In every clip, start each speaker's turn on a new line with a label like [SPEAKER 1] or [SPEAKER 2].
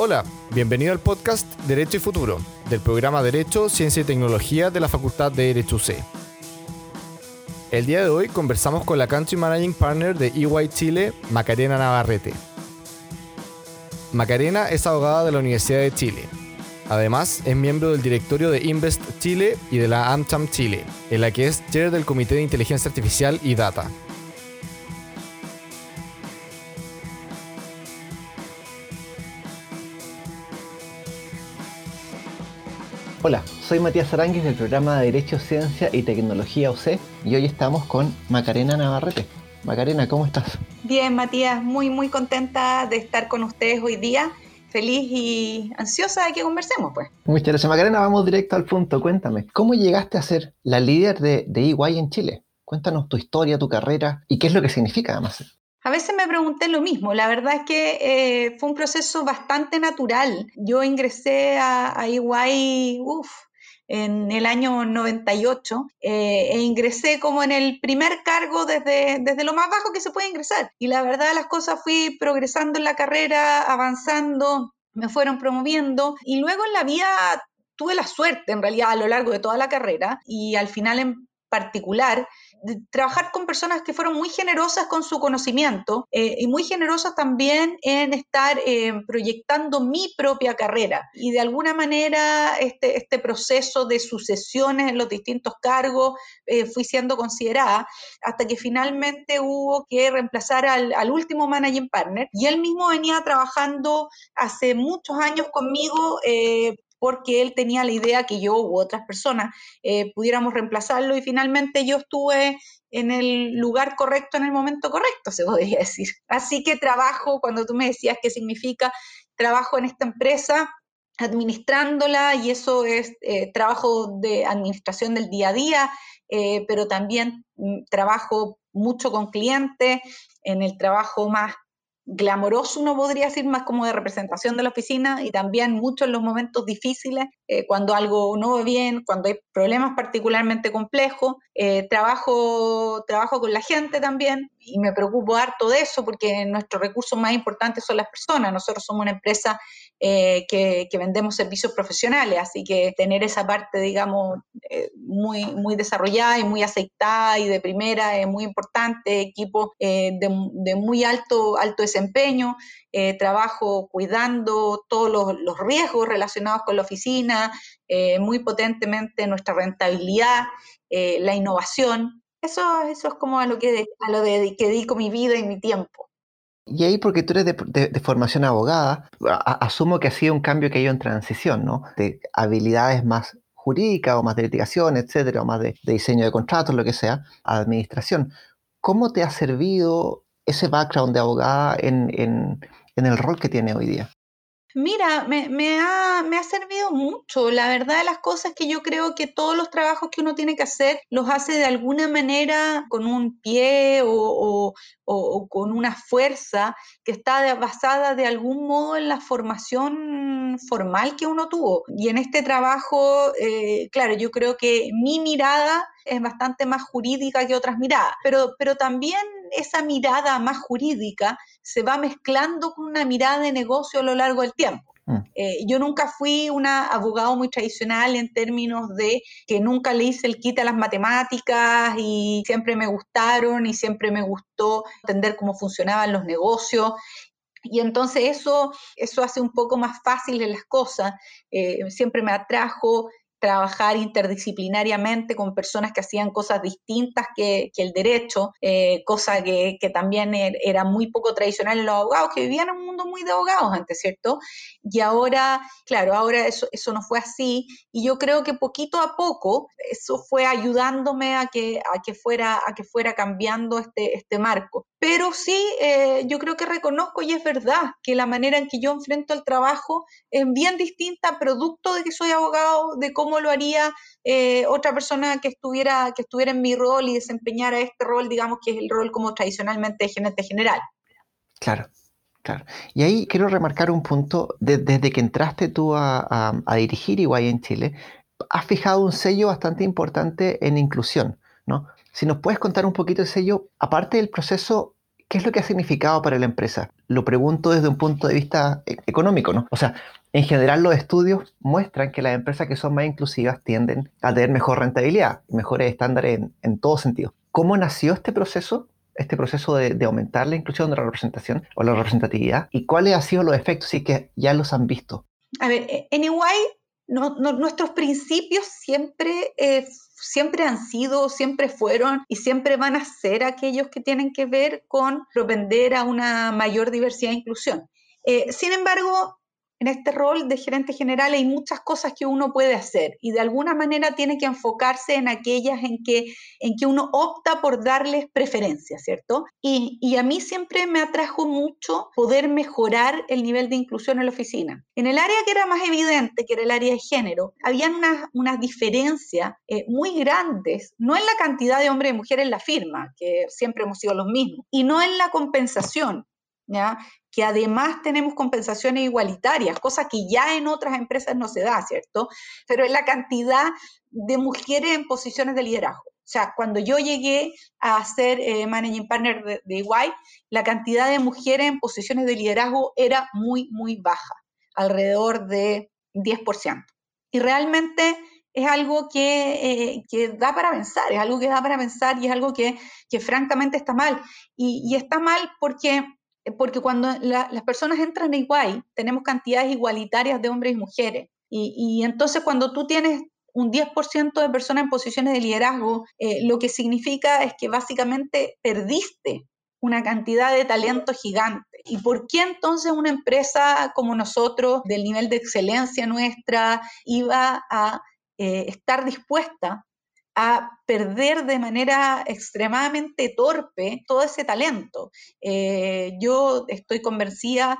[SPEAKER 1] Hola, bienvenido al podcast Derecho y Futuro, del programa Derecho, Ciencia y Tecnología de la Facultad de Derecho UC. El día de hoy conversamos con la Country Managing Partner de EY Chile, Macarena Navarrete. Macarena es abogada de la Universidad de Chile. Además, es miembro del directorio de Invest Chile y de la AmCham Chile, en la que es chair del Comité de Inteligencia Artificial y Data.
[SPEAKER 2] Hola, soy Matías Aránguiz del programa de Derecho, Ciencia y Tecnología UC y hoy estamos con Macarena Navarrete. Macarena, ¿cómo estás?
[SPEAKER 3] Bien, Matías, muy muy contenta de estar con ustedes hoy día. Feliz y ansiosa de que conversemos, pues.
[SPEAKER 2] Muchas gracias, Macarena. Vamos directo al punto. Cuéntame, ¿cómo llegaste a ser la líder de, de EY en Chile? Cuéntanos tu historia, tu carrera y qué es lo que significa además.
[SPEAKER 3] A veces me pregunté lo mismo. La verdad es que eh, fue un proceso bastante natural. Yo ingresé a, a EY, en el año 98 eh, e ingresé como en el primer cargo desde, desde lo más bajo que se puede ingresar. Y la verdad las cosas fui progresando en la carrera, avanzando, me fueron promoviendo y luego en la vida tuve la suerte en realidad a lo largo de toda la carrera y al final en particular trabajar con personas que fueron muy generosas con su conocimiento eh, y muy generosas también en estar eh, proyectando mi propia carrera. Y de alguna manera este, este proceso de sucesiones en los distintos cargos eh, fui siendo considerada hasta que finalmente hubo que reemplazar al, al último managing partner y él mismo venía trabajando hace muchos años conmigo porque él tenía la idea que yo u otras personas eh, pudiéramos reemplazarlo y finalmente yo estuve en el lugar correcto en el momento correcto, se podría decir. Así que trabajo, cuando tú me decías qué significa, trabajo en esta empresa administrándola y eso es eh, trabajo de administración del día a día, eh, pero también mm, trabajo mucho con clientes, en el trabajo más glamoroso, uno podría decir, más como de representación de la oficina y también mucho en los momentos difíciles, eh, cuando algo no va bien, cuando hay problemas particularmente complejos. Eh, trabajo, trabajo con la gente también y me preocupo harto de eso porque nuestros recursos más importantes son las personas. Nosotros somos una empresa eh, que, vendemos servicios profesionales, así que tener esa parte, digamos, eh, muy, desarrollada y muy aceitada y de primera es muy importante, equipo eh, de, muy alto, alto desempeño, trabajo cuidando todos los, riesgos relacionados con la oficina, muy potentemente nuestra rentabilidad, la innovación. Eso, eso es como a lo que, a lo de, que dedico mi vida y mi tiempo.
[SPEAKER 2] Y ahí, porque tú eres de, formación abogada, asumo que ha sido un cambio que ha ido en transición, ¿no? De habilidades más jurídicas o más de litigación, etcétera, o más de, diseño de contratos, lo que sea, a administración. ¿Cómo te ha servido ese background de abogada en, en el rol que tiene hoy día?
[SPEAKER 3] Mira, me, ha, me, ha, servido mucho. La verdad de las cosas es que yo creo que todos los trabajos que uno tiene que hacer los hace de alguna manera con un pie o, o, con una fuerza que está basada de algún modo en la formación formal que uno tuvo. Y en este trabajo, eh, claro, yo creo que mi mirada es bastante más jurídica que otras miradas, pero, pero también esa mirada más jurídica se va mezclando con una mirada de negocio a lo largo del tiempo. Mm. Eh, yo nunca fui una abogado muy tradicional en términos de que nunca le hice el quite a las matemáticas y siempre me gustaron y siempre me gustó entender cómo funcionaban los negocios. Y entonces eso, eso hace un poco más fácil las cosas. Eh, siempre me atrajo trabajar interdisciplinariamente con personas que hacían cosas distintas que, el derecho, eh, cosa que, también er, era muy poco tradicional en los abogados, que vivían en un mundo muy de abogados antes, ¿cierto? Y ahora, claro, ahora eso, eso no fue así, y yo creo que poquito a poco eso fue ayudándome a que, a que, fuera, a que fuera cambiando este, este marco. Pero sí, eh, yo creo que reconozco y es verdad que la manera en que yo enfrento el trabajo es bien distinta, producto de que soy abogado, de cómo cómo lo haría eh, otra persona que estuviera, que estuviera en mi rol y desempeñara este rol, digamos que es el rol como tradicionalmente de gerente general.
[SPEAKER 2] Claro, claro. Y ahí quiero remarcar un punto, desde que entraste tú a, dirigir Iguay en Chile, has fijado un sello bastante importante en inclusión, ¿no? Si nos puedes contar un poquito el sello, aparte del proceso ¿qué es lo que ha significado para la empresa? Lo pregunto desde un punto de vista e-, económico, ¿no? O sea, en general los estudios muestran que las empresas que son más inclusivas tienden a tener mejor rentabilidad, mejores estándares en, en todo sentido. ¿Cómo nació este proceso? este proceso de, aumentar la inclusión de la representación o la representatividad y cuáles han sido los efectos y que ya los han visto.
[SPEAKER 3] A ver, eh, en Iguay nuestros principios siempre, eh, siempre han sido, siempre fueron y siempre van a ser aquellos que tienen que ver con propender a una mayor diversidad e inclusión. Eh, sin embargo, en este rol de gerente general hay muchas cosas que uno puede hacer y de alguna manera tiene que enfocarse en aquellas en que, en que uno opta por darles preferencia, ¿cierto? Y, y a mí siempre me atrajo mucho poder mejorar el nivel de inclusión en la oficina. En el área que era más evidente, que era el área de género, habían unas una diferencias eh, muy grandes, no en la cantidad de hombres y mujeres en la firma, que siempre hemos sido los mismos, y no en la compensación. ¿Ya? que además tenemos compensaciones igualitarias, cosa que ya en otras empresas no se da, ¿cierto? Pero es la cantidad de mujeres en posiciones de liderazgo. O sea, cuando yo llegué a ser eh, managing partner de, de EY, la cantidad de mujeres en posiciones de liderazgo era muy, muy baja, alrededor de 10%. Y realmente es algo que, eh, que, da para pensar, es algo que da para pensar y es algo que, que francamente está mal. Y, y está mal porque porque cuando las personas entran en Iguay, tenemos cantidades igualitarias de hombres y mujeres. Y, entonces cuando tú tienes un 10% de personas en posiciones de liderazgo, eh, lo que significa es que básicamente perdiste una cantidad de talento gigante. ¿Y por qué entonces una empresa como nosotros, del nivel de excelencia nuestra, iba a eh, estar dispuesta a perder de manera extremadamente torpe todo ese talento. Eh, yo estoy convencida,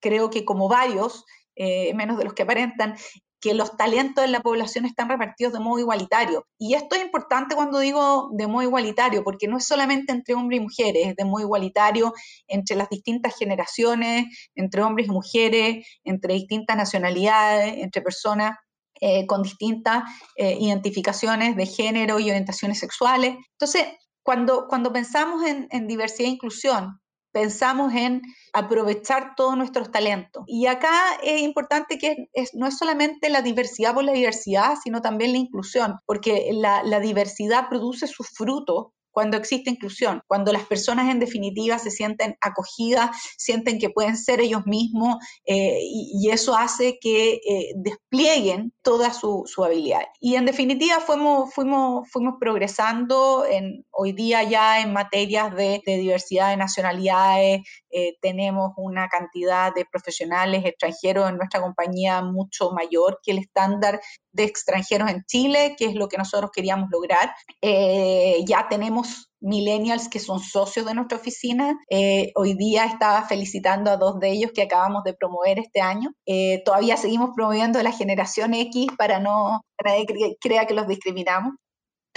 [SPEAKER 3] creo que como varios, eh, menos de los que aparentan, que los talentos en la población están repartidos de modo igualitario. Y esto es importante cuando digo de modo igualitario, porque no es solamente entre hombres y mujeres, es de modo igualitario entre las distintas generaciones, entre hombres y mujeres, entre distintas nacionalidades, entre personas eh, con distintas eh, identificaciones de género y orientaciones sexuales. Entonces, cuando, cuando pensamos en, diversidad e inclusión, pensamos en aprovechar todos nuestros talentos. Y acá es importante que no es solamente la diversidad por la diversidad, sino también la inclusión, porque la, la diversidad produce sus frutos cuando existe inclusión, cuando las personas en definitiva se sienten acogidas, sienten que pueden ser ellos mismos eh, y, eso hace que eh, desplieguen toda su, habilidad. Y en definitiva fuimos, fuimos, fuimos progresando en, hoy día ya en materias de, diversidad de nacionalidades, eh, tenemos una cantidad de profesionales extranjeros en nuestra compañía mucho mayor que el estándar de extranjeros en Chile, que es lo que nosotros queríamos lograr. ya tenemos millennials que son socios de nuestra oficina. Eh, hoy día estaba felicitando a dos de ellos que acabamos de promover este año. Eh, todavía seguimos promoviendo la generación X para no para que crea que los discriminamos.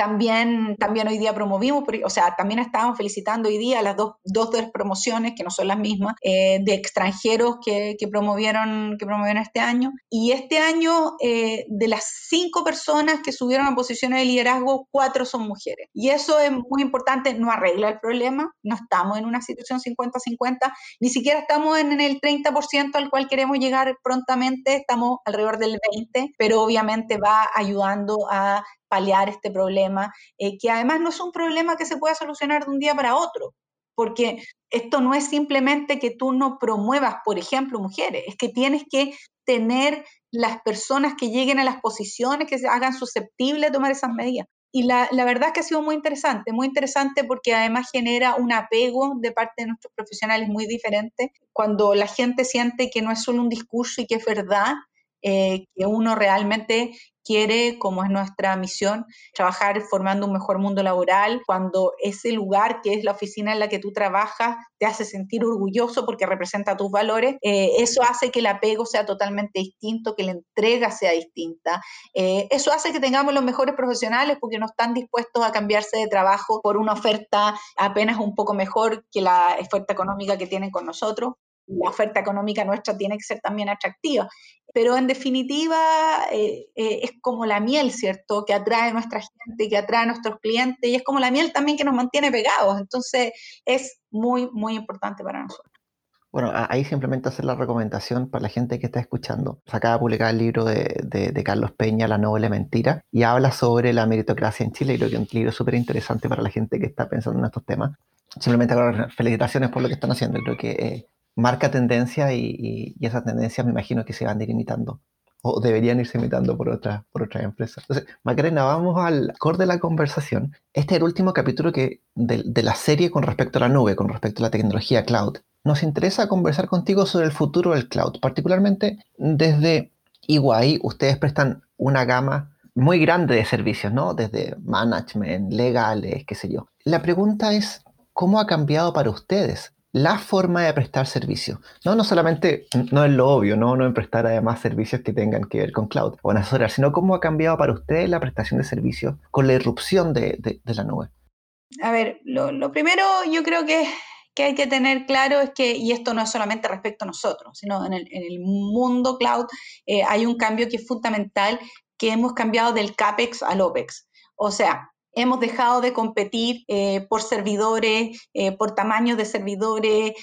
[SPEAKER 3] También, también hoy día promovimos, o sea, también estábamos felicitando hoy día las dos, dos las promociones, que no son las mismas, eh, de extranjeros que, que, promovieron, que promovieron este año. Y este año, eh, de las cinco personas que subieron a posiciones de liderazgo, cuatro son mujeres. Y eso es muy importante, no arregla el problema, no estamos en una situación 50-50, ni siquiera estamos en el 30% al cual queremos llegar prontamente, estamos alrededor del 20%, pero obviamente va ayudando a paliar este problema, eh, que además no es un problema que se pueda solucionar de un día para otro, porque esto no es simplemente que tú no promuevas, por ejemplo, mujeres, es que tienes que tener las personas que lleguen a las posiciones que se hagan susceptibles de tomar esas medidas. Y la, verdad es que ha sido muy interesante, muy interesante porque además genera un apego de parte de nuestros profesionales muy diferente. Cuando la gente siente que no es solo un discurso y que es verdad, eh, que uno realmente quiere, como es nuestra misión, trabajar formando un mejor mundo laboral, cuando ese lugar que es la oficina en la que tú trabajas te hace sentir orgulloso porque representa tus valores, eh, eso hace que el apego sea totalmente distinto, que la entrega sea distinta. Eh, eso hace que tengamos los mejores profesionales porque no están dispuestos a cambiarse de trabajo por una oferta apenas un poco mejor que la oferta económica que tienen con nosotros la oferta económica nuestra tiene que ser también atractiva. Pero en definitiva eh, eh, es como la miel, ¿cierto? Que atrae a nuestra gente, que atrae a nuestros clientes y es como la miel también que nos mantiene pegados. Entonces es muy, muy importante para nosotros.
[SPEAKER 2] Bueno, ahí simplemente hacer la recomendación para la gente que está escuchando. Se acaba de publicar el libro de, Carlos Peña, La Noble Mentira, y habla sobre la meritocracia en Chile, y creo que es un libro súper interesante para la gente que está pensando en estos temas. Simplemente felicitaciones por lo que están haciendo, creo que eh, marca tendencia y, esas tendencias me imagino que se van a ir imitando o deberían irse imitando por otras, por otras empresas. Entonces, Macarena, vamos al core de la conversación. Este es el último capítulo que, de, la serie con respecto a la nube, con respecto a la tecnología cloud nos interesa conversar contigo sobre el futuro del cloud, particularmente desde EY, ustedes prestan una gama muy grande de servicios, ¿no? Desde management, legales, qué sé yo. La pregunta es, ¿cómo ha cambiado para ustedes la forma de prestar servicios? No, no solamente, no es lo obvio, ¿no? No en prestar además servicios que tengan que ver con cloud o en asesorar, sino cómo ha cambiado para ustedes la prestación de servicios con la irrupción de, la nube.
[SPEAKER 3] A ver, lo, lo primero yo creo que que hay que tener claro es que, y esto no es solamente respecto a nosotros, sino en el, mundo cloud eh, hay un cambio que es fundamental, que hemos cambiado del CAPEX al OPEX. O sea, hemos dejado de competir eh, por servidores, eh, por tamaños de servidores,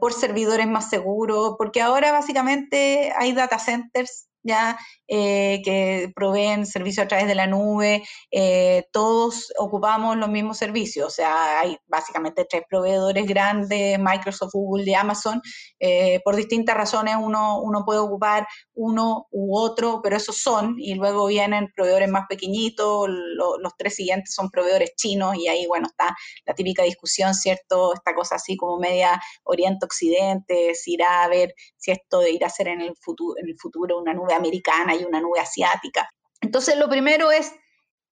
[SPEAKER 3] por servidores más seguros, porque ahora básicamente hay data centers ya eh, que proveen servicios a través de la nube, eh, todos ocupamos los mismos servicios, o sea, hay básicamente tres proveedores grandes, Microsoft, Google y Amazon, eh, por distintas razones uno, uno puede ocupar uno u otro, pero esos son, y luego vienen proveedores más pequeñitos, los tres siguientes son proveedores chinos, y ahí, bueno, está la típica discusión, ¿cierto? Esta cosa así como media Oriente-Occidente, si irá a ver si esto de ir a ser en el futuro, en el futuro una nube americana y una nube asiática. Entonces, lo primero es,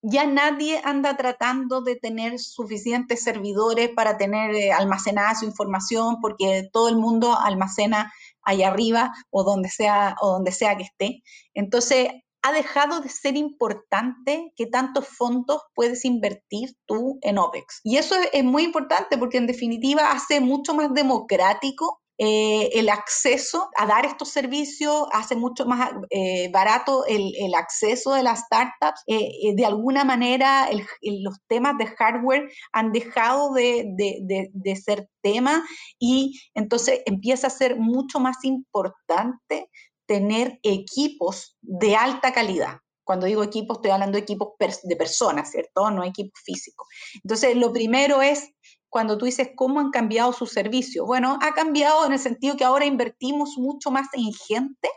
[SPEAKER 3] ya nadie anda tratando de tener suficientes servidores para tener eh, almacenada su información, porque todo el mundo almacena ahí arriba o donde sea, o donde sea que esté. Entonces, ha dejado de ser importante qué tantos fondos puedes invertir tú en OPEX. Y eso es muy importante porque en definitiva hace mucho más democrático eh, el acceso a dar estos servicios hace mucho más eh, barato el, acceso de las startups. Eh, de alguna manera, los temas de hardware han dejado de, ser tema y entonces empieza a ser mucho más importante tener equipos de alta calidad. Cuando digo equipos, estoy hablando de equipos de personas, ¿cierto? No equipos físicos. Entonces, lo primero es cuando tú dices cómo han cambiado sus servicios. Bueno, ha cambiado en el sentido que ahora invertimos mucho más en gente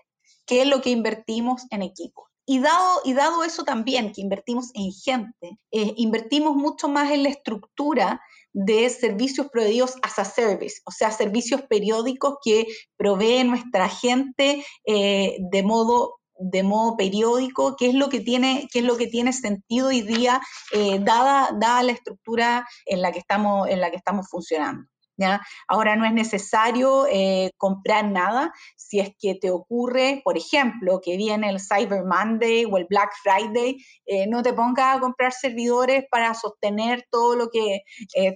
[SPEAKER 3] que lo que invertimos en equipos. Y dado, y dado eso también, que invertimos en gente, eh, invertimos mucho más en la estructura de servicios proveídos as a service, o sea, servicios periódicos que provee nuestra gente eh, de modo de modo periódico, qué es lo que tiene, qué es lo que tiene sentido hoy día, eh, dada, dada la estructura en la que estamos, en la que estamos funcionando. ¿Ya? Ahora no es necesario eh, comprar nada si es que te ocurre, por ejemplo, que viene el Cyber Monday o el Black Friday, eh, no te pongas a comprar servidores para sostener todo lo que,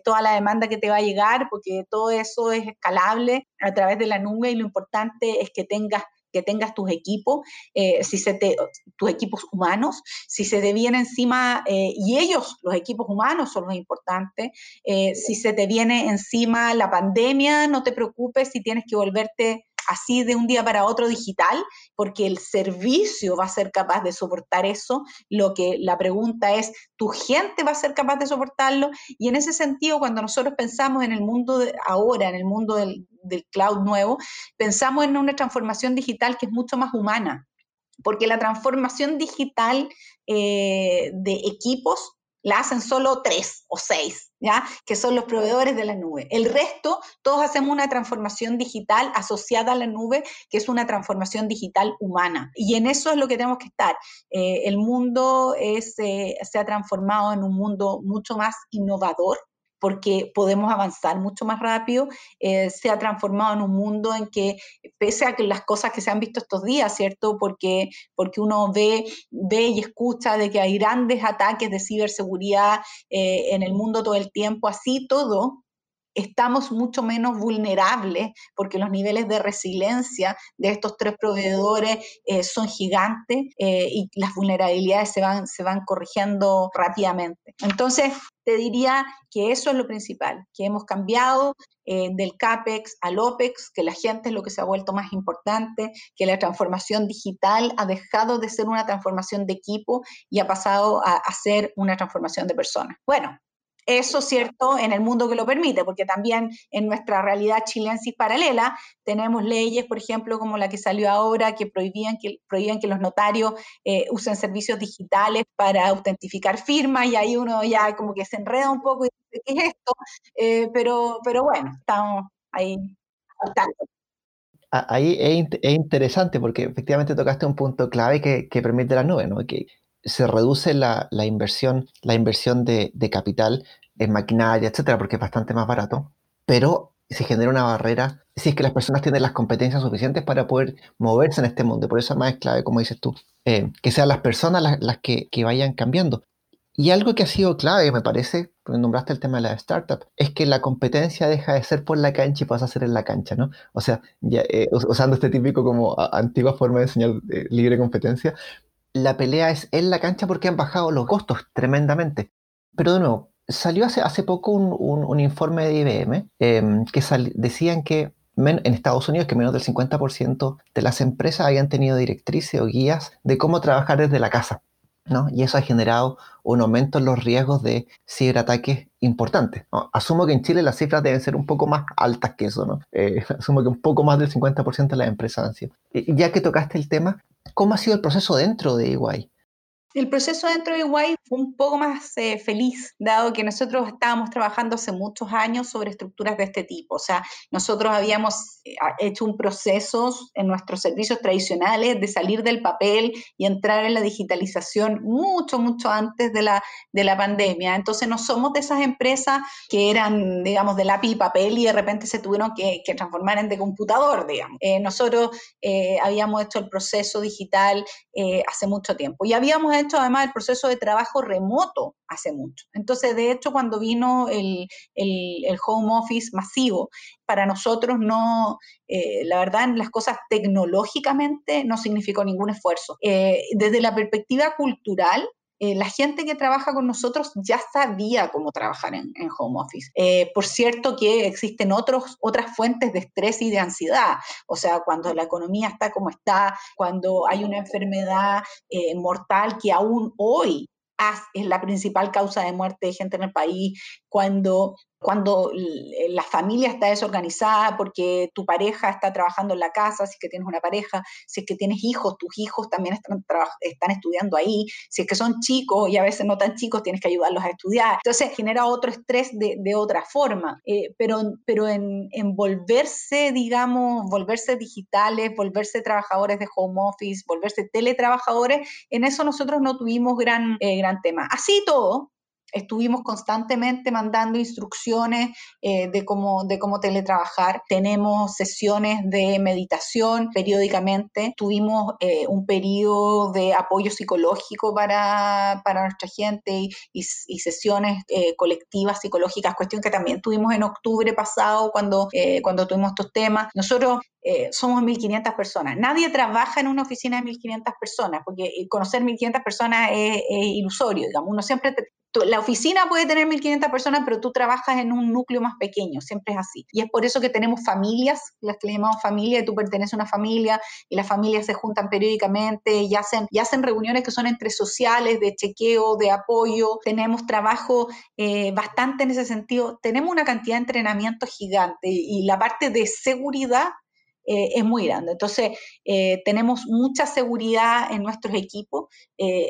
[SPEAKER 3] toda la demanda que te va a llegar, porque todo eso es escalable a través de la nube y lo importante es que tengas que tengas tus equipos, eh, si se te, tus equipos humanos, si se te viene encima, eh, y ellos, los equipos humanos son los importantes, eh, si se te viene encima la pandemia, no te preocupes si tienes que volverte así de un día para otro digital, porque el servicio va a ser capaz de soportar eso. Lo que la pregunta es, ¿tu gente va a ser capaz de soportarlo? Y en ese sentido, cuando nosotros pensamos en el mundo de ahora, en el mundo del, cloud nuevo, pensamos en una transformación digital que es mucho más humana, porque la transformación digital eh, de equipos la hacen solo tres o seis, ¿ya? Que son los proveedores de la nube. El resto, todos hacemos una transformación digital asociada a la nube, que es una transformación digital humana. Y en eso es lo que tenemos que estar. Eh, el mundo eh, se ha transformado en un mundo mucho más innovador, porque podemos avanzar mucho más rápido, eh, se ha transformado en un mundo en que, pese a que las cosas que se han visto estos días, ¿cierto? Porque, porque uno ve, ve y escucha de que hay grandes ataques de ciberseguridad eh, en el mundo todo el tiempo, así todo, estamos mucho menos vulnerables porque los niveles de resiliencia de estos tres proveedores eh, son gigantes eh, y las vulnerabilidades se van, se van corrigiendo rápidamente. Entonces, te diría que eso es lo principal, que hemos cambiado eh, del CAPEX al OPEX, que la gente es lo que se ha vuelto más importante, que la transformación digital ha dejado de ser una transformación de equipo y ha pasado a, a ser una transformación de personas. Bueno, eso cierto en el mundo que lo permite, porque también en nuestra realidad chilensis paralela tenemos leyes, por ejemplo, como la que salió ahora, que prohibían que, prohíben que los notarios eh, usen servicios digitales para autentificar firmas, y ahí uno ya como que se enreda un poco y dice, ¿qué es esto? Eh, pero, pero bueno, estamos ahí
[SPEAKER 2] Ahí es, interesante porque efectivamente tocaste un punto clave que, permite la nube, ¿no? Que se reduce la, inversión, la inversión de, de, capital en maquinaria, etcétera, porque es bastante más barato, pero se genera una barrera si es que las personas tienen las competencias suficientes para poder moverse en este mundo. Por eso más es clave, como dices tú, eh, que sean las personas las, que, vayan cambiando. Y algo que ha sido clave, me parece, porque nombraste el tema de la startup, es que la competencia deja de ser por la cancha y pasa a ser en la cancha, ¿no? O sea, eh, usando este típico como antigua forma de enseñar eh, libre competencia, la pelea es en la cancha porque han bajado los costos tremendamente. Pero de nuevo, salió hace, hace poco un, informe de IBM em, que decían que en Estados Unidos que menos del 50% de las empresas habían tenido directrices o guías de cómo trabajar desde la casa. ¿no? Y eso ha generado un aumento en los riesgos de ciberataques importantes. Asumo que en Chile las cifras deben ser un poco más altas que eso. ¿no? Eh, asumo que un poco más del 50% de las empresas han sido. Ya que tocaste el tema, ¿cómo ha sido el proceso dentro de EY?
[SPEAKER 3] El proceso dentro de Iguay fue un poco más eh, feliz, dado que nosotros estábamos trabajando hace muchos años sobre estructuras de este tipo. O sea, nosotros habíamos eh, hecho un proceso en nuestros servicios tradicionales de salir del papel y entrar en la digitalización mucho, mucho antes de la, de la pandemia. Entonces, no somos de esas empresas que eran, digamos, de lápiz y papel y de repente se tuvieron que, transformar en de computador, digamos. Eh, nosotros habíamos hecho el proceso digital hace mucho tiempo y habíamos hecho además el proceso de trabajo remoto hace mucho. Entonces, de hecho, cuando vino el, home office masivo, para nosotros no, eh, la verdad, las cosas tecnológicamente no significó ningún esfuerzo. Eh, desde la perspectiva cultural, eh, la gente que trabaja con nosotros ya sabía cómo trabajar en, home office. por cierto que existen otros, otras fuentes de estrés y de ansiedad, o sea, cuando la economía está como está, cuando hay una enfermedad mortal que aún hoy es la principal causa de muerte de gente en el país, cuando cuando la familia está desorganizada porque tu pareja está trabajando en la casa, si es que tienes una pareja, si es que tienes hijos, tus hijos también están, están estudiando ahí, si es que son chicos y a veces no tan chicos, tienes que ayudarlos a estudiar. Entonces genera otro estrés de, de otra forma, eh, pero, pero en, volverse, digamos, volverse digitales, volverse trabajadores de home office, volverse teletrabajadores, en eso nosotros no tuvimos gran, eh, gran tema. Así todo, estuvimos constantemente mandando instrucciones eh, de, cómo, de cómo teletrabajar. Tenemos sesiones de meditación periódicamente. Tuvimos eh, un periodo de apoyo psicológico para, para nuestra gente y, sesiones eh, colectivas psicológicas, cuestión que también tuvimos en octubre pasado cuando, cuando tuvimos estos temas. Nosotros somos 1.500 personas. Nadie trabaja en una oficina de 1.500 personas, porque conocer 1.500 personas es, es, ilusorio, digamos. Uno siempre la oficina puede tener 1.500 personas, pero tú trabajas en un núcleo más pequeño, siempre es así. Y es por eso que tenemos familias, las que le llamamos familia, y tú perteneces a una familia, y las familias se juntan periódicamente y hacen, y hacen reuniones que son entre sociales, de chequeo, de apoyo. Tenemos trabajo eh, bastante en ese sentido. Tenemos una cantidad de entrenamiento gigante y la parte de seguridad eh, es muy grande. Entonces, eh, tenemos mucha seguridad en nuestros equipos.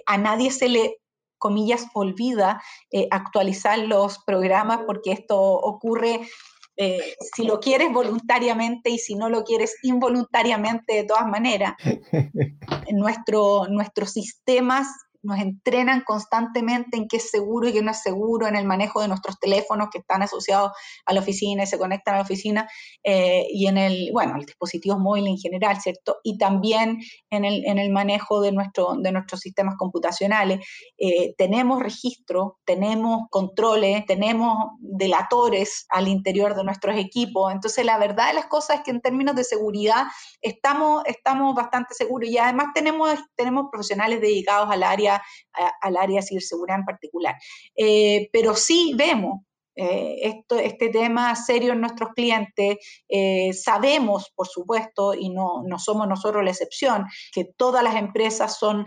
[SPEAKER 3] a nadie se le comillas, olvida eh, actualizar los programas porque esto ocurre eh, si lo quieres voluntariamente y si no lo quieres involuntariamente de todas maneras. Nuestro, nuestros sistemas nos entrenan constantemente en qué es seguro y qué no es seguro, en el manejo de nuestros teléfonos que están asociados a la oficina y se conectan a la oficina, eh, y en el, bueno, el dispositivo móvil en general, ¿cierto? Y también en el, en el manejo de, nuestro, de nuestros sistemas computacionales. Eh, tenemos registro, tenemos controles, tenemos delatores al interior de nuestros equipos. Entonces, la verdad de las cosas es que en términos de seguridad estamos, estamos bastante seguros y además tenemos, tenemos profesionales dedicados al área, al área de ciberseguridad en particular. Eh, pero sí vemos eh, este tema serio en nuestros clientes. Eh, sabemos, por supuesto, y no, no, somos nosotros la excepción, que todas las empresas son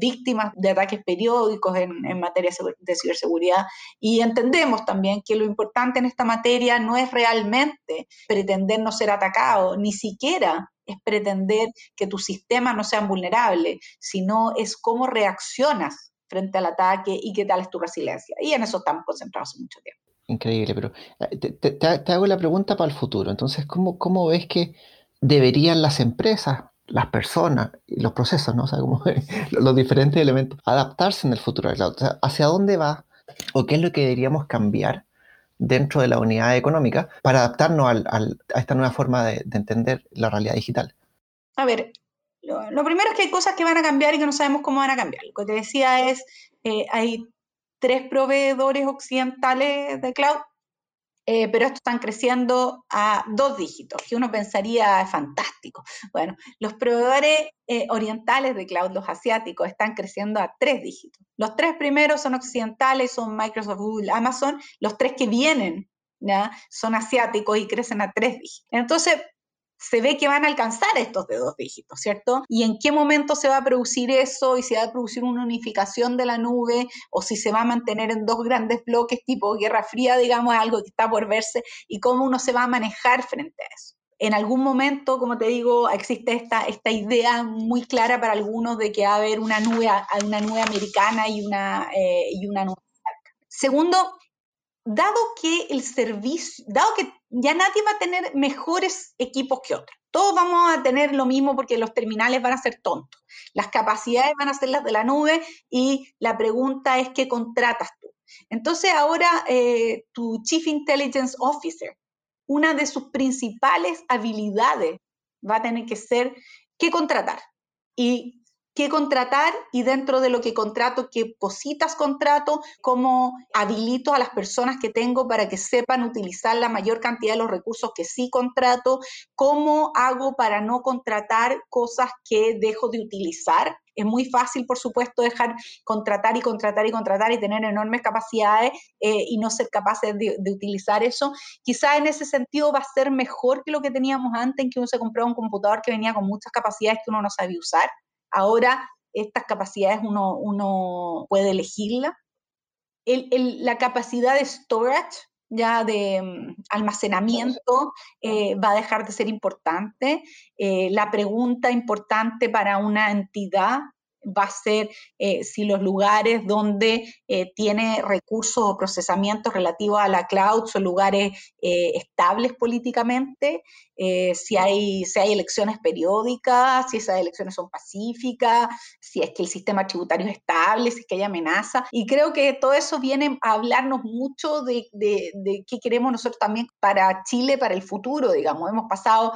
[SPEAKER 3] víctimas de ataques periódicos en, en, materia de ciberseguridad y entendemos también que lo importante en esta materia no es realmente pretender no ser atacado, ni siquiera es pretender que tus sistemas no sean vulnerables, sino es cómo reaccionas frente al ataque y qué tal es tu resiliencia. Y en eso estamos concentrados hace mucho tiempo.
[SPEAKER 2] Increíble, pero eh, te, hago la pregunta para el futuro. Entonces, ¿cómo, ¿cómo, ves que deberían las empresas, las personas y los procesos, ¿no? O sea, como los diferentes elementos, adaptarse en el futuro O sea, ¿hacia dónde va o qué es lo que deberíamos cambiar dentro de la unidad económica para adaptarnos a esta nueva forma de, entender la realidad digital?
[SPEAKER 3] A ver, lo, primero es que hay cosas que van a cambiar y que no sabemos cómo van a cambiar. Lo que te decía es, eh, hay tres proveedores occidentales de cloud eh, pero estos están creciendo a dos dígitos, que uno pensaría fantástico. Bueno, los proveedores eh, orientales de cloud, los asiáticos, están creciendo a tres dígitos. Los tres primeros son occidentales, son Microsoft, Google, Amazon. Los tres que vienen son asiáticos y crecen a tres dígitos. Entonces, se ve que van a alcanzar estos de dos dígitos, ¿cierto? ¿Y en qué momento se va a producir eso y si va a producir una unificación de la nube o si se va a mantener en dos grandes bloques tipo Guerra Fría, digamos, algo que está por verse y cómo uno se va a manejar frente a eso? En algún momento, como te digo, existe esta, esta idea muy clara para algunos de que va a haber una nube, una nube americana y una, eh, y una nube. Segundo, dado que el servicio, dado que ya nadie va a tener mejores equipos que otros, todos vamos a tener lo mismo porque los terminales van a ser tontos, las capacidades van a ser las de la nube y la pregunta es qué contratas tú. Entonces ahora eh, tu Chief Intelligence Officer, una de sus principales habilidades va a tener que ser qué contratar. Y qué contratar y dentro de lo que contrato, qué cositas contrato, cómo habilito a las personas que tengo para que sepan utilizar la mayor cantidad de los recursos que sí contrato, cómo hago para no contratar cosas que dejo de utilizar. Es muy fácil, por supuesto, dejar contratar y contratar y contratar y tener enormes capacidades eh, y no ser capaces de, de utilizar eso. Quizá en ese sentido va a ser mejor que lo que teníamos antes, en que uno se compraba un computador que venía con muchas capacidades que uno no sabía usar. Ahora estas capacidades uno, puede elegirla. la capacidad de storage, ya de mm, almacenamiento, eh, va a dejar de ser importante. Eh, la pregunta importante para una entidad va a ser eh, si los lugares donde eh, tiene recursos o procesamientos relativos a la cloud son lugares eh, estables políticamente, si, hay, si hay elecciones periódicas, si esas elecciones son pacíficas, si es que el sistema tributario es estable, si es que hay amenaza. Y creo que todo eso viene a hablarnos mucho de, de, qué queremos nosotros también para Chile, para el futuro, digamos. Hemos pasado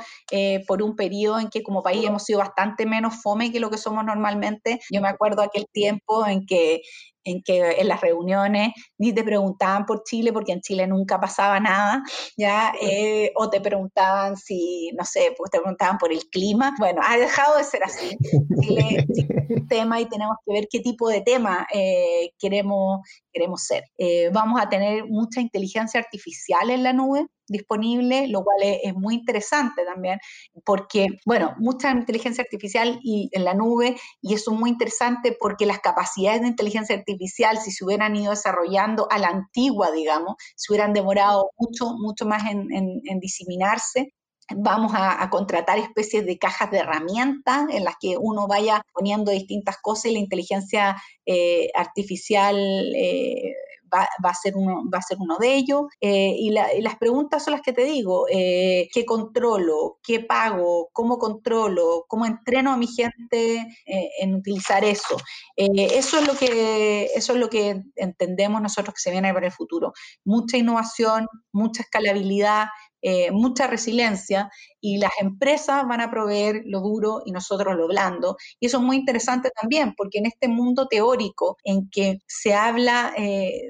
[SPEAKER 3] por un periodo en que como país hemos sido bastante menos fome que lo que somos normalmente yo me acuerdo aquel tiempo en que en que en las reuniones ni te preguntaban por Chile, porque en Chile nunca pasaba nada, ¿ya? Eh, o te preguntaban si, no sé, pues te preguntaban por el clima. Bueno, ha dejado de ser así. Chile, es un tema y tenemos que ver qué tipo de tema eh, queremos, queremos ser. Eh, vamos a tener mucha inteligencia artificial en la nube disponible, lo cual es, muy interesante también, porque, bueno, mucha inteligencia artificial y, en la nube, y eso es muy interesante porque las capacidades de inteligencia artificial, si se hubieran ido desarrollando a la antigua, digamos, se hubieran demorado mucho, mucho más en, diseminarse, vamos a, contratar especies de cajas de herramientas en las que uno vaya poniendo distintas cosas y la inteligencia eh, artificial eh, va, a ser uno, va a ser uno de ellos. Eh, y, las preguntas son las que te digo, eh, ¿qué controlo? ¿Qué pago? ¿Cómo controlo? ¿Cómo entreno a mi gente en utilizar eso? eso, es lo que, eso es lo que entendemos nosotros que se viene para el futuro. Mucha innovación, mucha escalabilidad, eh, mucha resiliencia y las empresas van a proveer lo duro y nosotros lo blando. Y eso es muy interesante también, porque en este mundo teórico en que se habla... Eh,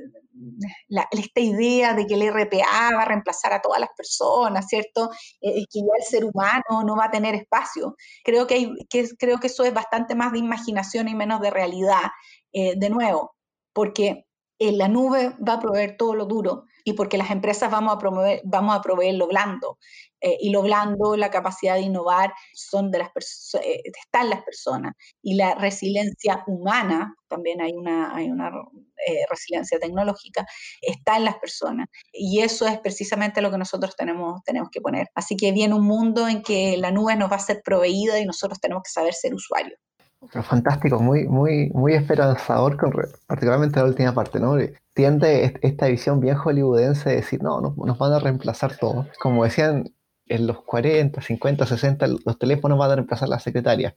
[SPEAKER 3] esta idea de que el RPA va a reemplazar a todas las personas, ¿cierto? Eh, que ya el ser humano no va a tener espacio. Creo que, que, creo que eso es bastante más de imaginación y menos de realidad, de nuevo, porque en la nube va a proveer todo lo duro y porque las empresas vamos a, promover, vamos a proveer lo blando. Eh, y lo blando, la capacidad de innovar, son de las eh, están las personas. Y la resiliencia humana, también hay una, hay una eh, resiliencia tecnológica, está en las personas. Y eso es precisamente lo que nosotros tenemos, tenemos que poner. Así que viene un mundo en que la nube nos va a ser proveída y nosotros tenemos que saber ser usuarios.
[SPEAKER 2] Fantástico, muy, muy, muy esperanzador, con, particularmente la última parte, ¿no? Tiende esta visión bien hollywoodense de decir, no, nos van a reemplazar todo. Como decían en los 40, 50, 60, los teléfonos van a reemplazar las secretarias.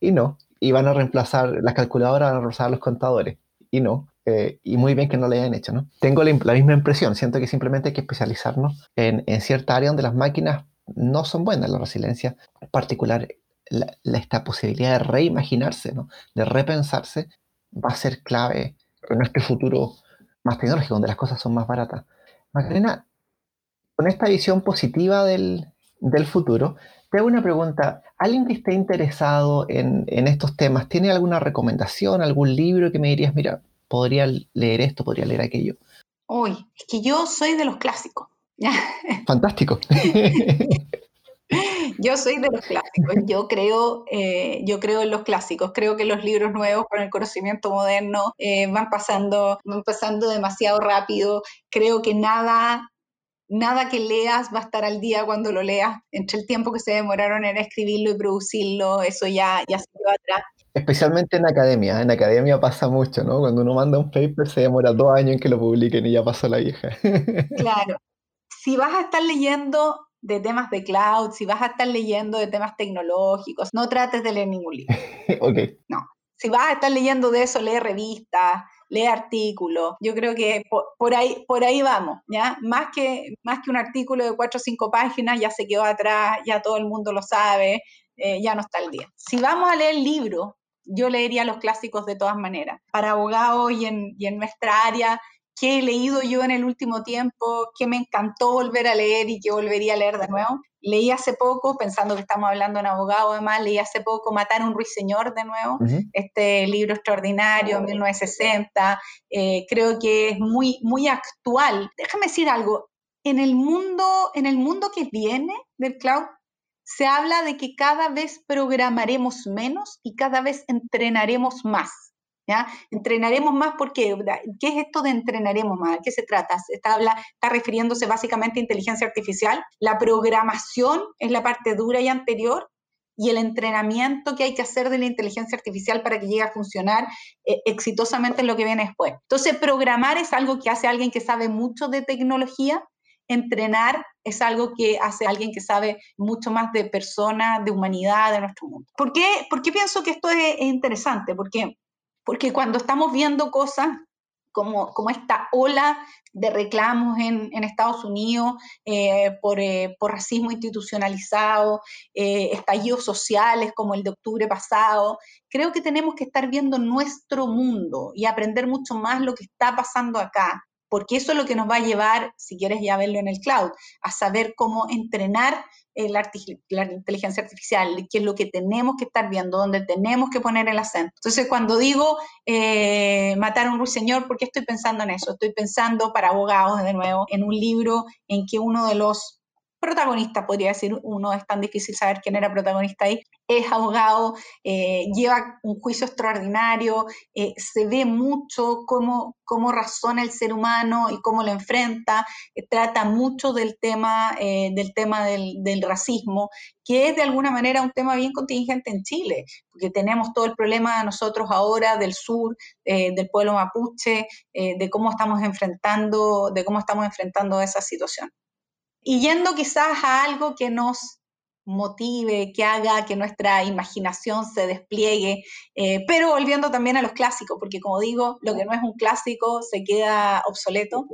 [SPEAKER 2] Y, no, y van a reemplazar las calculadoras, van a reemplazar los contadores. Y no, eh, y muy bien que no lo hayan hecho, ¿no? Tengo la, misma impresión, siento que simplemente hay que especializarnos en, en cierta área donde las máquinas no son buenas, la resiliencia particular esta posibilidad de reimaginarse, ¿no? de repensarse, va a ser clave en este futuro más tecnológico, donde las cosas son más baratas. Magdalena, con esta visión positiva del, del futuro, te hago una pregunta. ¿Alguien que esté interesado en, en, estos temas tiene alguna recomendación, algún libro que me dirías, mira, podría leer esto, podría leer aquello?
[SPEAKER 3] Uy, es que yo soy de los clásicos.
[SPEAKER 2] Fantástico.
[SPEAKER 3] Yo soy de los clásicos, yo creo, eh, yo creo en los clásicos, creo que los libros nuevos con el conocimiento moderno eh, van, pasando, van pasando demasiado rápido, creo que nada, nada que leas va a estar al día cuando lo leas, entre el tiempo que se demoraron en escribirlo y producirlo, eso ya, ya se quedó atrás.
[SPEAKER 2] Especialmente en academia, en academia pasa mucho, ¿no? Cuando uno manda un paper se demora dos años en que lo publiquen y ya pasó la vieja.
[SPEAKER 3] Claro. Si vas a estar leyendo de temas de cloud, si vas a estar leyendo de temas tecnológicos, no trates de leer ningún libro.
[SPEAKER 2] ok.
[SPEAKER 3] No. Si vas a estar leyendo de eso, lee revistas, lee artículos. Yo creo que por, ahí, por ahí vamos, ¿ya? Más que, más que un artículo de cuatro o cinco páginas, ya se quedó atrás, ya todo el mundo lo sabe, eh, ya no está el día. Si vamos a leer libros, yo leería los clásicos de todas maneras. Para abogados y en, y en nuestra área, qué he leído yo en el último tiempo, qué me encantó volver a leer y que volvería a leer de nuevo. Leí hace poco, pensando que estamos hablando de un abogado además, leí hace poco Matar a un ruiseñor de nuevo, este libro extraordinario, 1960, eh, creo que es muy, muy actual. Déjame decir algo, en el mundo, en el mundo que viene del cloud, se habla de que cada vez programaremos menos y cada vez entrenaremos más. Entrenaremos más porque, ¿qué es esto de entrenaremos más? qué se trata? Está, habla, está refiriéndose básicamente a inteligencia artificial. La programación es la parte dura y anterior y el entrenamiento que hay que hacer de la inteligencia artificial para que llegue a funcionar eh, exitosamente en lo que viene después. Entonces, programar es algo que hace alguien que sabe mucho de tecnología, entrenar es algo que hace alguien que sabe mucho más de personas, de humanidad, de nuestro mundo. ¿Por qué, ¿Por qué pienso que esto es, es interesante? Porque porque cuando estamos viendo cosas como, como esta ola de reclamos en, Estados Unidos eh, por, eh, por, racismo institucionalizado, eh, estallidos sociales como el de octubre pasado, creo que tenemos que estar viendo nuestro mundo y aprender mucho más lo que está pasando acá, porque eso es lo que nos va a llevar, si quieres ya verlo en el cloud, a saber cómo entrenar eh, la, inteligencia artificial, qué es lo que tenemos que estar viendo, dónde tenemos que poner el acento. Entonces, cuando digo eh, matar a un ruiseñor, ¿por qué estoy pensando en eso? Estoy pensando para abogados, de nuevo, en un libro en que uno de los protagonista, podría decir uno, es tan difícil saber quién era protagonista ahí, es abogado, eh, lleva un juicio extraordinario, eh, se ve mucho cómo, cómo, razona el ser humano y cómo lo enfrenta, eh, trata mucho del tema, del, tema del, del, racismo, que es de alguna manera un tema bien contingente en Chile, porque tenemos todo el problema nosotros ahora del sur, del pueblo mapuche, de cómo estamos enfrentando, de cómo estamos enfrentando esa situación y yendo quizás a algo que nos motive, que haga que nuestra imaginación se despliegue, eh, pero volviendo también a los clásicos, porque como digo, lo que no es un clásico se queda obsoleto.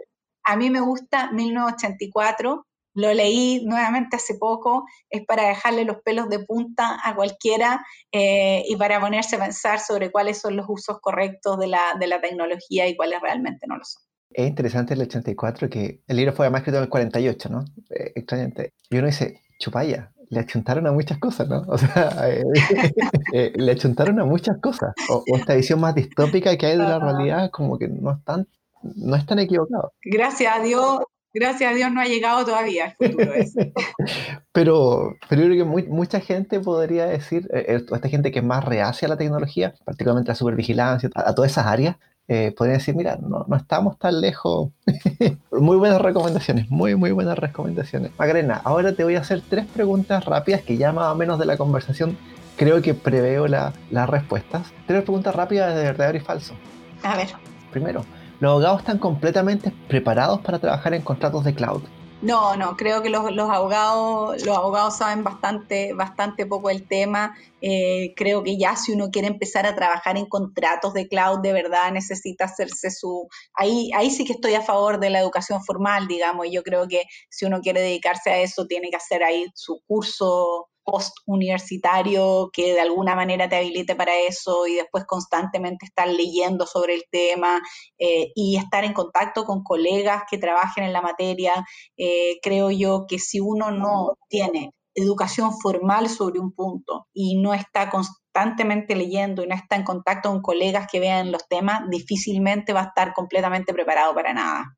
[SPEAKER 3] A mí me gusta 1984, lo leí nuevamente hace poco, es para dejarle los pelos de punta a cualquiera eh, y para ponerse a pensar sobre cuáles son los usos correctos de la, de la tecnología y cuáles realmente no lo son.
[SPEAKER 2] Es interesante el 84 que el libro fue además escrito en el 48, ¿no? Eh, extrañamente. Y uno dice, chupaya, le achuntaron a muchas cosas, ¿no? O sea, eh, eh, le achuntaron a muchas cosas. O, esta visión más distópica que hay de la realidad, como que no están, no están equivocados.
[SPEAKER 3] Gracias a Dios, gracias a Dios no ha llegado todavía el futuro ese.
[SPEAKER 2] pero, pero yo creo que mucha gente podría decir, esta gente que es más reacia a la tecnología, particularmente a la supervigilancia, a todas esas áreas, eh, podría decir, mira, no, no estamos tan lejos. muy buenas recomendaciones, muy, muy buenas recomendaciones. Magrena, ahora te voy a hacer tres preguntas rápidas que ya más o menos de la conversación creo que preveo las respuestas. Tres preguntas rápidas de verdadero y falso.
[SPEAKER 3] A ver.
[SPEAKER 2] Primero, ¿los abogados están completamente preparados para trabajar en contratos de cloud?
[SPEAKER 3] No, no, creo que los, abogados, los abogados saben bastante, bastante poco el tema. Eh, creo que ya si uno quiere empezar a trabajar en contratos de cloud, de verdad necesita hacerse su. Ahí, ahí sí que estoy a favor de la educación formal, digamos. Yo creo que si uno quiere dedicarse a eso, tiene que hacer ahí su curso post universitario que de alguna manera te habilite para eso y después constantemente estar leyendo sobre el tema eh, y estar en contacto con colegas que trabajen en la materia. Eh, creo yo que si uno no tiene educación formal sobre un punto y no está constantemente leyendo y no está en contacto con colegas que vean los temas, difícilmente va a estar completamente preparado para nada.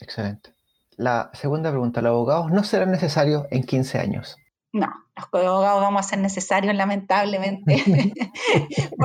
[SPEAKER 2] Excelente. La segunda pregunta, ¿los abogados no serán necesarios en 15 años?
[SPEAKER 3] No, los abogados vamos a ser necesarios, lamentablemente.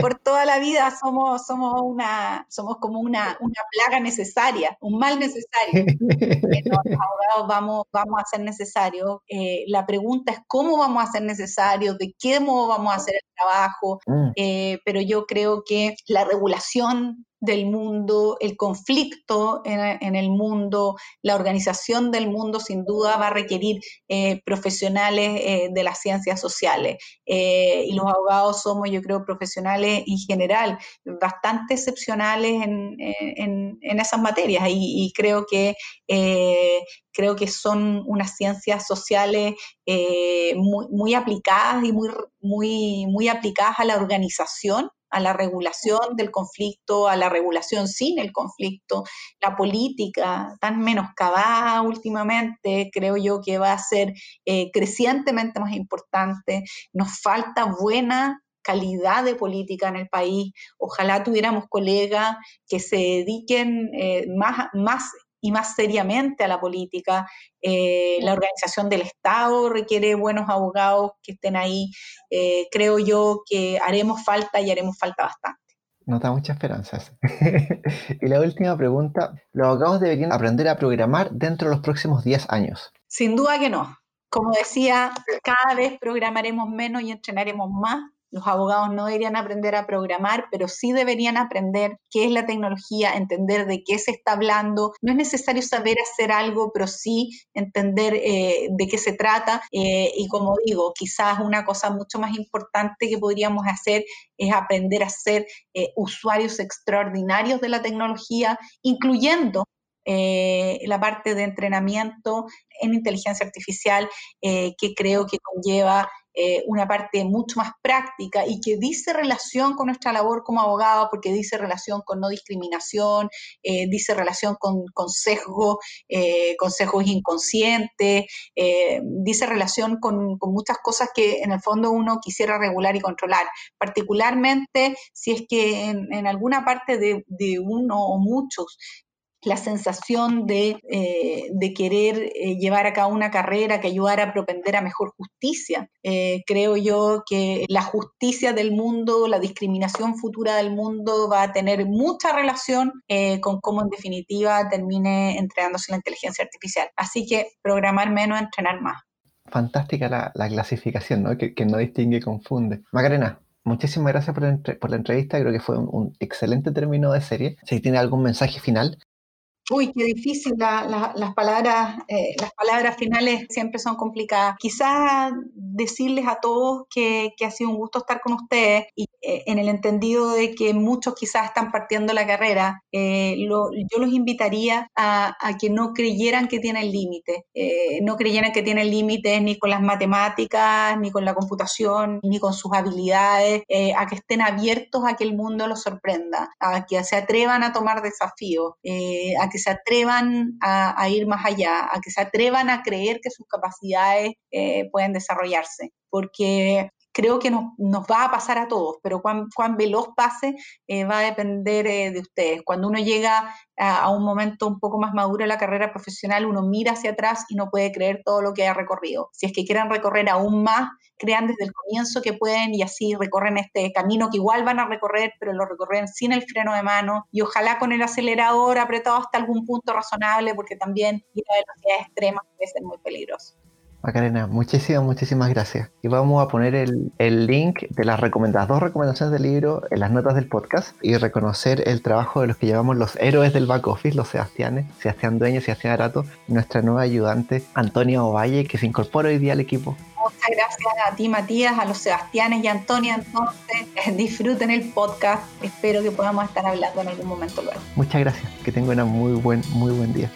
[SPEAKER 3] por, toda la vida somos, somos, una, somos como una, una plaga necesaria, un mal necesario. los abogados vamos, vamos a ser necesarios. Eh, la pregunta es cómo vamos a ser necesarios, de qué modo vamos a hacer el trabajo, mm. eh, pero yo creo que la regulación del mundo, el conflicto en, el mundo, la organización del mundo sin duda va a requerir eh, profesionales eh, de las ciencias sociales. Eh, y los abogados somos, yo creo, profesionales en general, bastante excepcionales en, esas materias y, creo que creo que son unas ciencias sociales muy, muy, aplicadas y muy, muy, muy aplicadas a la organización a la regulación del conflicto, a la regulación sin el conflicto, la política tan menoscabada últimamente, creo yo que va a ser eh, crecientemente más importante. Nos falta buena calidad de política en el país. Ojalá tuviéramos colegas que se dediquen eh, más, más y más seriamente a la política. Eh, la organización del Estado requiere buenos abogados que estén ahí. Eh, creo yo que haremos falta y haremos falta bastante.
[SPEAKER 2] Nos da muchas esperanzas. y la última pregunta, ¿los abogados deberían aprender a programar dentro de los próximos 10 años?
[SPEAKER 3] Sin duda que no. Como decía, cada vez programaremos menos y entrenaremos más los abogados no deberían aprender a programar, pero sí deberían aprender qué es la tecnología, entender de qué se está hablando. No es necesario saber hacer algo, pero sí entender eh, de qué se trata. Eh, y como digo, quizás una cosa mucho más importante que podríamos hacer es aprender a ser eh, usuarios extraordinarios de la tecnología, incluyendo la parte de entrenamiento en inteligencia artificial que creo que conlleva eh, una parte mucho más práctica y que dice relación con nuestra labor como abogado, porque dice relación con no discriminación, eh, dice relación con, con sesgo, eh, con sesgos inconscientes, dice relación con, muchas cosas que en el fondo uno quisiera regular y controlar, particularmente si es que en, alguna parte de uno o muchos la sensación de, eh, de querer eh, llevar a cabo una carrera que ayudara a propender a mejor justicia. Eh, creo yo que la justicia del mundo, la discriminación futura del mundo va a tener mucha relación con cómo en definitiva termine entregándose la inteligencia artificial. Así que programar menos, entrenar más.
[SPEAKER 2] Fantástica la, clasificación, ¿no? Que, no distingue y confunde. Macarena, muchísimas gracias por la, por la, entrevista. Creo que fue un, excelente término de serie. Si tiene algún mensaje final,
[SPEAKER 3] Uy, qué difícil, las, palabras, eh, las palabras finales siempre son complicadas. Quizás decirles a todos que, ha sido un gusto estar con ustedes y eh, en el entendido de que muchos quizás están partiendo la carrera, eh, yo los invitaría a, que no creyeran que tienen límites, no creyeran que tienen límites ni con las matemáticas, ni con la computación, ni con sus habilidades, a que estén abiertos a que el mundo los sorprenda, a que se atrevan a tomar desafíos, a que se atrevan a, ir más allá, a que se atrevan a creer que sus capacidades eh, pueden desarrollarse, porque creo que nos, va a pasar a todos, pero cuán, cuán veloz pase eh, va a depender eh, de ustedes. Cuando uno llega a, un momento un poco más maduro en la carrera profesional, uno mira hacia atrás y no puede creer todo lo que ha recorrido. Si es que quieren recorrer aún más, crean desde el comienzo que pueden y así recorren este camino que igual van a recorrer, pero lo recorren sin el freno de mano y ojalá con el acelerador apretado hasta algún punto razonable, porque también ir a velocidades extremas puede ser muy peligroso.
[SPEAKER 2] Macarena, muchísimas, muchísimas gracias. Y vamos a poner el, link de las recomendadas, dos recomendaciones del libro en las notas del podcast y reconocer el trabajo de los que llamamos los héroes del back office, los Sebastianes, Sebastián Dueño, Sebastián Arato, nuestra nueva ayudante Antonia Ovalle, que se incorpora hoy día al equipo.
[SPEAKER 3] Muchas gracias a ti, Matías, a los Sebastianes y Antonia. Entonces, disfruten el podcast. Espero que podamos estar hablando en algún momento luego.
[SPEAKER 2] Muchas gracias. Que tengan un muy buen, muy buen día.